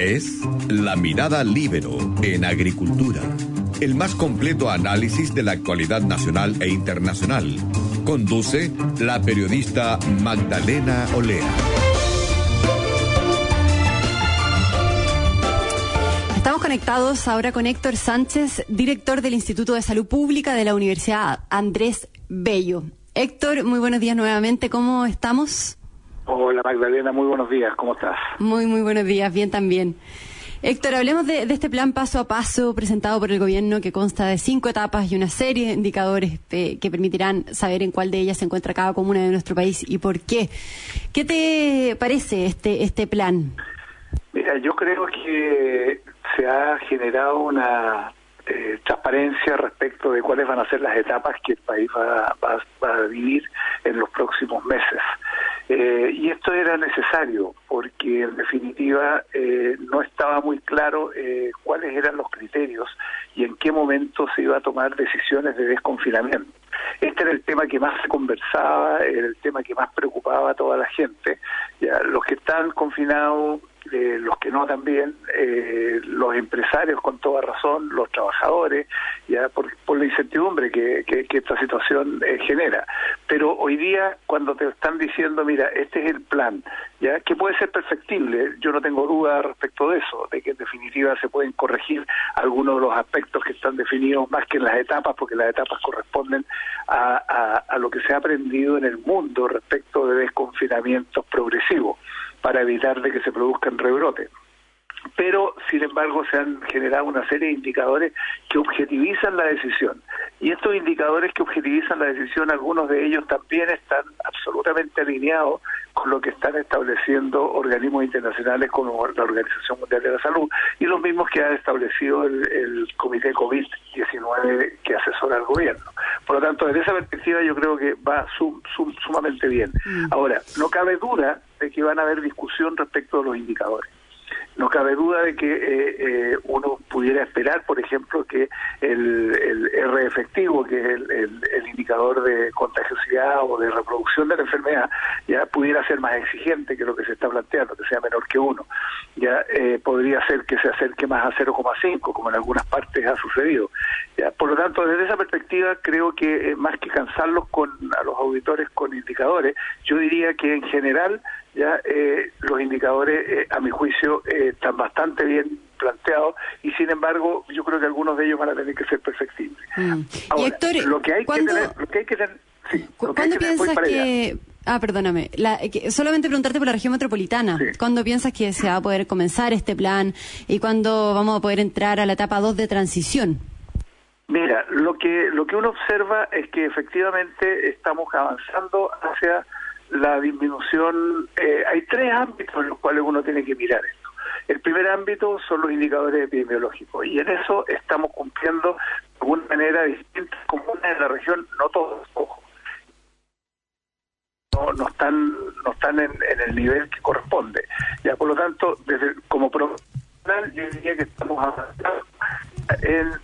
Es La Mirada Libero en Agricultura, el más completo análisis de la actualidad nacional e internacional. Conduce la periodista Magdalena Olea. Estamos conectados ahora con Héctor Sánchez, director del Instituto de Salud Pública de la Universidad Andrés Bello. Héctor, muy buenos días nuevamente. ¿Cómo estamos? Hola Magdalena, muy buenos días. ¿Cómo estás? Muy, muy buenos días. Bien también. Héctor, hablemos de, este plan paso a paso presentado por el gobierno que consta de cinco etapas y una serie de indicadores eh, que permitirán saber en cuál de ellas se encuentra cada comuna de nuestro país y por qué. ¿Qué te parece este, este plan? Mira, yo creo que se ha generado una eh, transparencia respecto de cuáles van a ser las etapas que el país va, a vivir en los próximos meses. Eh, y esto era necesario porque en definitiva eh, no estaba muy claro cuáles eran los criterios y en qué momento se iba a tomar decisiones de desconfinamiento. Este era el tema que más se conversaba, era el tema que más preocupaba a toda la gente. Ya, los que están confinados los que no también, eh, los empresarios con toda razón, los trabajadores, ya por, la incertidumbre que, esta situación eh, genera. Pero hoy día, cuando te están diciendo, mira, este es el plan, ya que puede ser perfectible, yo no tengo duda respecto de eso, de que en definitiva se pueden corregir algunos de los aspectos que están definidos más que en las etapas, porque las etapas corresponden a lo que se ha aprendido en el mundo respecto de desconfinamientos progresivos para evitar de que se produzcan rebrotes pero sin embargo se han generado una serie de indicadores que objetivizan la decisión. Y estos indicadores que objetivizan la decisión, algunos de ellos también están absolutamente alineados con lo que están estableciendo organismos internacionales como la Organización Mundial de la Salud y los mismos que ha establecido el, Comité COVID-19 que asesora al gobierno. Por lo tanto, desde esa perspectiva yo creo que va sumamente bien. Mm. Ahora, no cabe duda de que van a haber discusión respecto a los indicadores. No cabe duda de que eh, eh, uno pudiera esperar, por ejemplo, que el, el R efectivo, que es el, indicador de contagiosidad o de reproducción de la enfermedad, ya pudiera ser más exigente que lo que se está planteando, que sea menor que uno. Ya eh, podría ser que se acerque más a 0,5, como en algunas partes ha sucedido. Ya, por lo tanto, desde esa perspectiva, creo que más que cansarlos con a los auditores con indicadores, yo diría que en general ya eh, los indicadores, eh, a mi juicio, eh, están bastante bien planteados y sin embargo yo creo que algunos de ellos van a tener que ser perfectibles. Mm. y Héctor, lo que hay que tener, lo que hay que tener, sí, ¿cuándo piensas que Ah, perdóname. solamente preguntarte por la región metropolitana. ¿Cuándo piensas que se va a poder comenzar este plan y cuándo vamos a poder entrar a la etapa 2 de transición? Mira, lo que lo que uno observa es que efectivamente estamos avanzando hacia la disminución, eh, hay tres ámbitos en los cuales uno tiene que mirar esto. El primer ámbito son los indicadores epidemiológicos y en eso estamos cumpliendo de una manera distinta comunes en la región, no todos, ojo. No, no están no están en, el nivel que corresponde. Ya por lo tanto, desde como profesional yo diría que estamos avanzando en, en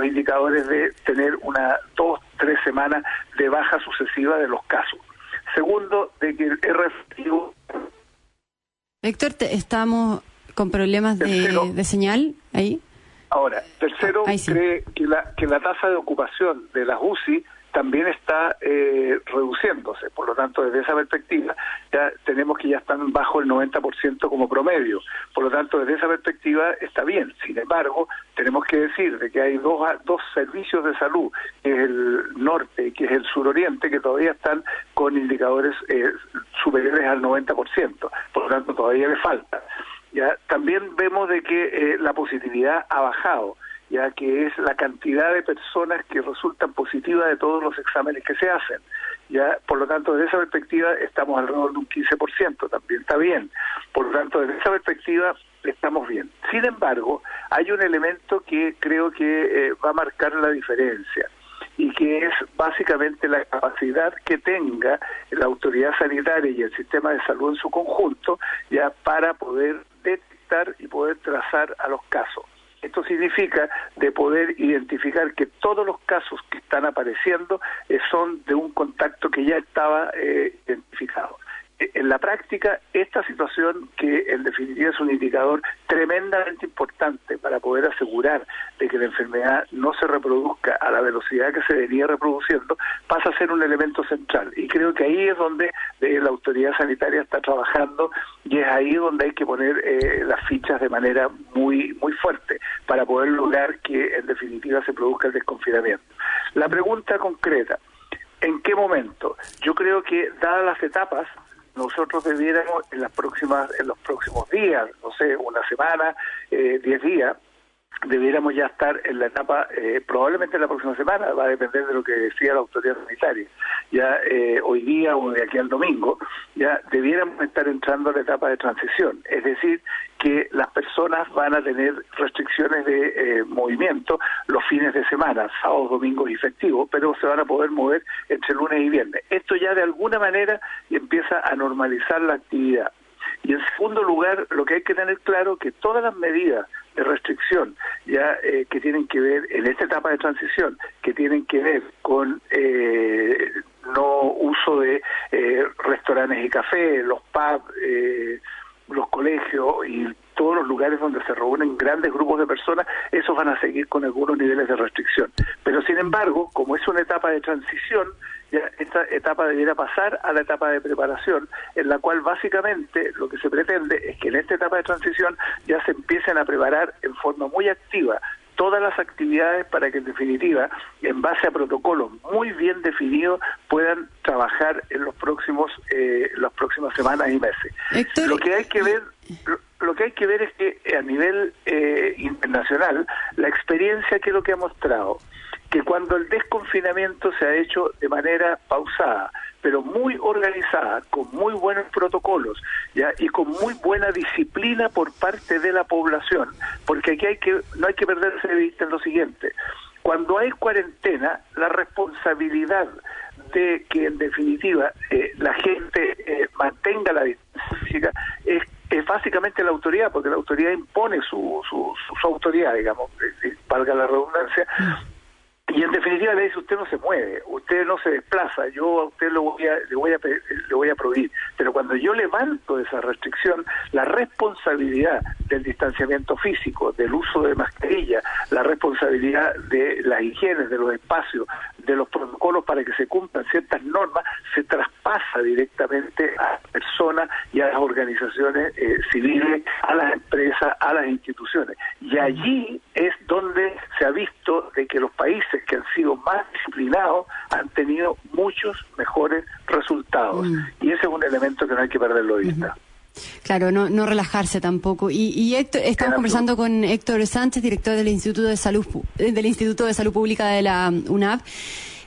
los indicadores de tener una dos, tres semanas de baja sucesiva de los casos. Segundo, de que el efectivo... Héctor, estamos con problemas de, señal ahí. Ahora, tercero, cree que la, que la tasa de ocupación de las UCI también está eh, reduciéndose. Por lo tanto, desde esa perspectiva, ya tenemos que ya están bajo el 90% como promedio. Por lo tanto, desde esa perspectiva está bien. Sin embargo, tenemos que decir de que hay dos, dos servicios de salud, que es el norte y que es el suroriente, que todavía están con indicadores eh, superiores al 90%. Por lo tanto, todavía le falta. Ya también vemos de que eh, la positividad ha bajado ya que es la cantidad de personas que resultan positivas de todos los exámenes que se hacen. Ya, por lo tanto, desde esa perspectiva estamos alrededor de un 15%, también está bien. Por lo tanto, desde esa perspectiva estamos bien. Sin embargo, hay un elemento que creo que eh, va a marcar la diferencia y que es básicamente la capacidad que tenga la autoridad sanitaria y el sistema de salud en su conjunto ya para poder detectar y poder trazar a los casos. Significa de poder identificar que todos los casos que están apareciendo eh, son de un contacto que ya estaba eh, identificado. en la práctica esta situación que en definitiva es un indicador tremendamente importante para poder asegurar la enfermedad no se reproduzca a la velocidad que se venía reproduciendo pasa a ser un elemento central y creo que ahí es donde eh, la autoridad sanitaria está trabajando y es ahí donde hay que poner eh, las fichas de manera muy muy fuerte para poder lograr que en definitiva se produzca el desconfinamiento. La pregunta concreta, ¿en qué momento? Yo creo que dadas las etapas nosotros debiéramos en las próximas en los próximos días, no sé, una semana, eh, diez días, debiéramos ya estar en la etapa, eh, probablemente la próxima semana, va a depender de lo que decía la autoridad sanitaria, ya eh, hoy día o de aquí al domingo, ya debiéramos estar entrando en la etapa de transición, es decir, que las personas van a tener restricciones de eh, movimiento los fines de semana, sábados, domingos y festivos, pero se van a poder mover entre lunes y viernes. Esto ya de alguna manera empieza a normalizar la actividad. Y en segundo lugar, lo que hay que tener claro que todas las medidas de restricción ya eh, que tienen que ver en esta etapa de transición, que tienen que ver con eh, no uso de eh, restaurantes y cafés, los pubs, los colegios y todos los lugares donde se reúnen grandes grupos de personas, esos van a seguir con algunos niveles de restricción. Pero sin embargo, como es una etapa de transición, ya esta etapa debiera pasar a la etapa de preparación, en la cual básicamente lo que se pretende es que en esta etapa de transición ya se empiecen a preparar en forma muy activa todas las actividades para que en definitiva, en base a protocolos muy bien definidos, puedan trabajar en los próximos eh, las próximas semanas y meses. lo que hay que ver lo, que hay que ver es que a nivel eh, internacional la experiencia que es lo que ha mostrado que cuando el desconfinamiento se ha hecho de manera pausada, pero muy organizada, con muy buenos protocolos, ya y con muy buena disciplina por parte de la población, porque aquí hay que no hay que perderse de vista en lo siguiente. Cuando hay cuarentena, la responsabilidad de que en definitiva eh, la gente eh, mantenga la distancia es, es, básicamente la autoridad, porque la autoridad impone su, su, su, autoridad, digamos, eh, valga la redundancia, y en definitiva le dice usted no se mueve, usted no se desplaza, yo a usted lo voy a, le voy a le voy a prohibir. Pero cuando yo levanto esa restricción, la responsabilidad del distanciamiento físico, del uso de mascarilla, la responsabilidad de las higienes, de los espacios, de los protocolos para que se cumplan ciertas normas, se traspasa directamente a las personas y a las organizaciones eh, civiles, a las empresas, a las instituciones. Y allí es donde se ha visto de que los países que han sido más disciplinados han tenido muchos mejores resultados. Mm. Y ese es un elemento que no hay que perderlo de vista. Claro, no, no relajarse tampoco. Y, y Héctor, estamos conversando con Héctor Sánchez, director del Instituto de Salud del Instituto de Salud Pública de la UNAP.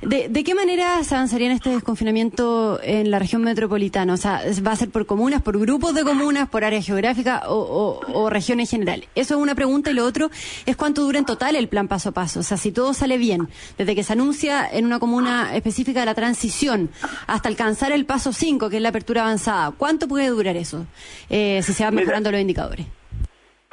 ¿De, qué manera se avanzaría en este desconfinamiento en la región metropolitana? O sea, ¿va a ser por comunas, por grupos de comunas, por área geográfica o, o, región en general? Eso es una pregunta y lo otro es cuánto dura en total el plan paso a paso. O sea, si todo sale bien, desde que se anuncia en una comuna específica la transición hasta alcanzar el paso 5, que es la apertura avanzada, ¿cuánto puede durar eso eh, si se van mejorando los indicadores?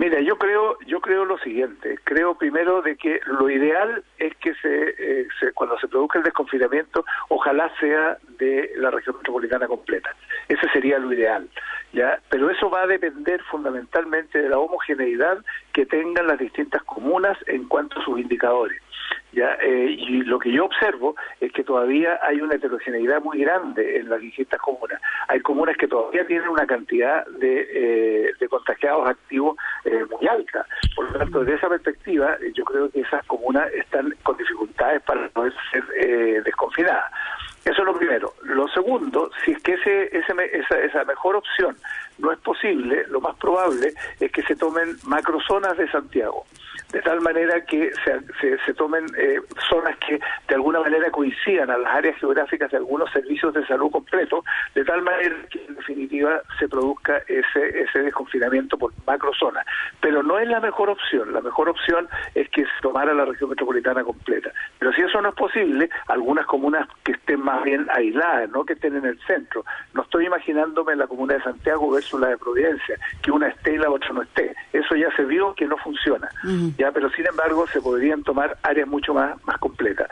Mira, yo creo, yo creo lo siguiente. Creo primero de que lo ideal es que se, eh, cuando se produzca el desconfinamiento, ojalá sea de la región metropolitana completa. Ese sería lo ideal, ya. Pero eso va a depender fundamentalmente de la homogeneidad que tengan las distintas comunas en cuanto a sus indicadores. ¿Ya? Eh, y lo que yo observo es que todavía hay una heterogeneidad muy grande en las distintas comunas. Hay comunas que todavía tienen una cantidad de, eh, de contagiados activos eh, muy alta. Por lo tanto, desde esa perspectiva, yo creo que esas comunas están con dificultades para poder ser desconfinadas. Eso es lo primero. Lo segundo, si es que ese, ese, esa, esa mejor opción no es posible, lo más probable es que se tomen macrozonas de Santiago de tal manera que se, se, tomen eh, zonas que de alguna manera coincidan a las áreas geográficas de algunos servicios de salud completos, de tal manera que en definitiva se produzca ese, ese desconfinamiento por macrozonas. Pero no es la mejor opción, la mejor opción es que se tomara la región metropolitana completa. Pero si eso no es posible, algunas comunas que estén más bien aisladas, no que estén en el centro. No estoy imaginándome la comuna de Santiago versus la de Providencia, que una esté y la otra no esté. Eso ya se vio que no funciona ya pero sin embargo se podrían tomar áreas mucho más, más completas.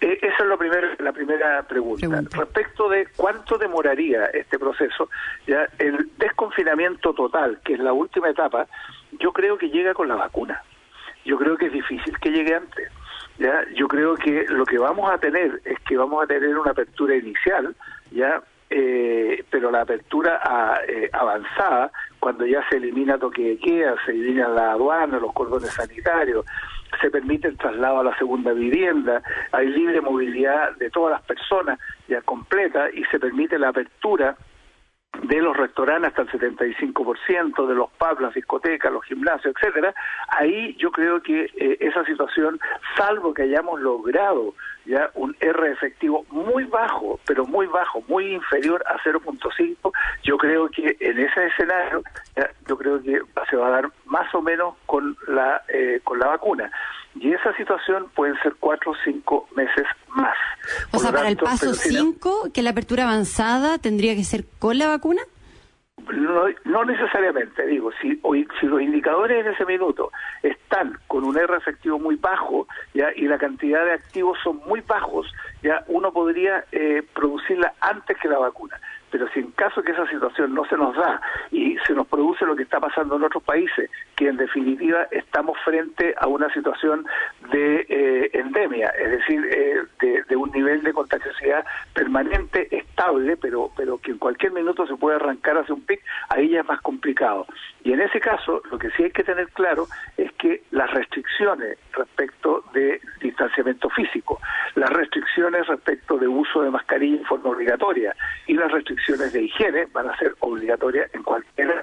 Eh, esa es la primera, la primera pregunta. Respecto de cuánto demoraría este proceso, ya el desconfinamiento total, que es la última etapa, yo creo que llega con la vacuna. Yo creo que es difícil que llegue antes. Ya, yo creo que lo que vamos a tener es que vamos a tener una apertura inicial, ya, eh, pero la apertura a, eh, avanzada, cuando ya se elimina toque de queda, se elimina la aduana, los cordones sanitarios, se permite el traslado a la segunda vivienda, hay libre movilidad de todas las personas ya completa y se permite la apertura de los restaurantes hasta el 75%, de los pubs, las discotecas, los gimnasios, etcétera, ahí yo creo que eh, esa situación, salvo que hayamos logrado ya un R efectivo muy bajo, pero muy bajo, muy inferior a 0.5, yo creo que en ese escenario, yo creo que se va a dar más o menos con la eh, con la vacuna. Y esa situación pueden ser cuatro o cinco meses más. O sea, para el paso 5, que la apertura avanzada tendría que ser con la vacuna. No, no, necesariamente, digo, si, hoy, si los indicadores en ese minuto están con un R efectivo muy bajo ya y la cantidad de activos son muy bajos, ya uno podría eh, producirla antes que la vacuna pero si en caso que esa situación no se nos da y se nos produce lo que está pasando en otros países, que en definitiva estamos frente a una situación de eh, endemia, es decir, eh, de, un nivel de contagiosidad permanente, estable, pero, pero que en cualquier minuto se puede arrancar hacia un pic, ahí ya es más complicado. Y en ese caso, lo que sí hay que tener claro es que las restricciones respecto de distanciamiento físico, las restricciones respecto de uso de mascarilla en forma obligatoria y las restricciones de higiene van a ser obligatorias en cualquier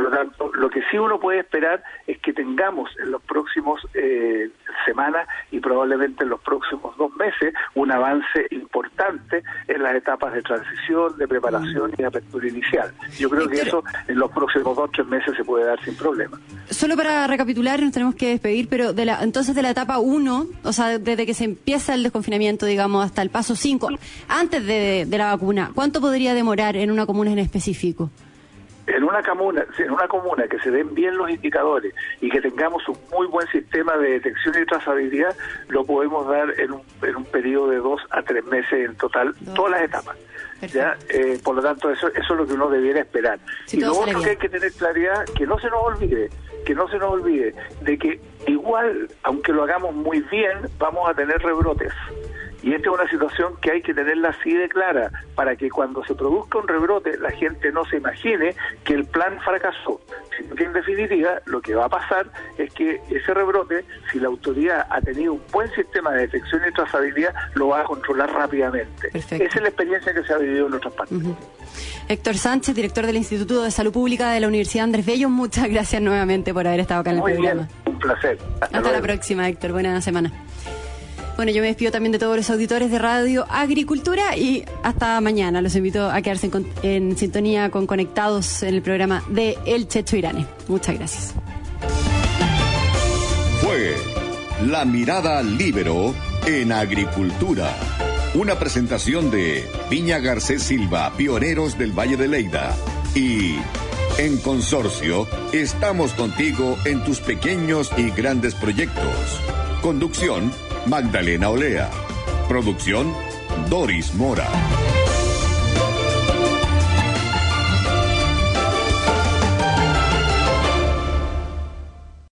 por lo tanto, lo que sí uno puede esperar es que tengamos en los próximos eh, semanas y probablemente en los próximos dos meses un avance importante en las etapas de transición, de preparación y de apertura inicial. Yo creo que eso en los próximos dos o tres meses se puede dar sin problema. Solo para recapitular, nos tenemos que despedir, pero de la, entonces de la etapa 1, o sea, desde que se empieza el desconfinamiento, digamos, hasta el paso 5, antes de, de la vacuna, ¿cuánto podría demorar en una comuna en específico? En una comuna, en una comuna que se den bien los indicadores y que tengamos un muy buen sistema de detección y trazabilidad, lo podemos dar en un, en un periodo de dos a tres meses en total, todas las etapas. ¿ya? Eh, por lo tanto, eso, eso es lo que uno debiera esperar. y lo otro que hay que tener claridad, que no se nos olvide, que no se nos olvide de que igual, aunque lo hagamos muy bien, vamos a tener rebrotes. Y esta es una situación que hay que tenerla así de clara para que cuando se produzca un rebrote la gente no se imagine que el plan fracasó, sino que en definitiva lo que va a pasar es que ese rebrote, si la autoridad ha tenido un buen sistema de detección y trazabilidad, lo va a controlar rápidamente. Esa es la experiencia que se ha vivido en otras partes. Héctor Sánchez, director del Instituto de Salud Pública de la Universidad Andrés Bello, muchas gracias nuevamente por haber estado acá en el programa. un placer. Hasta la próxima, Héctor. Buena semana. Bueno, yo me despido también de todos los auditores de Radio Agricultura y hasta mañana. Los invito a quedarse en, sintonía con Conectados en el programa de El Checho Irane. Muchas gracias. Fue La Mirada Libero en Agricultura. Una presentación de Viña Garcés Silva, pioneros del Valle de Leida. Y en consorcio, estamos contigo en tus pequeños y grandes proyectos. Conducción Magdalena Olea. Producción Doris Mora.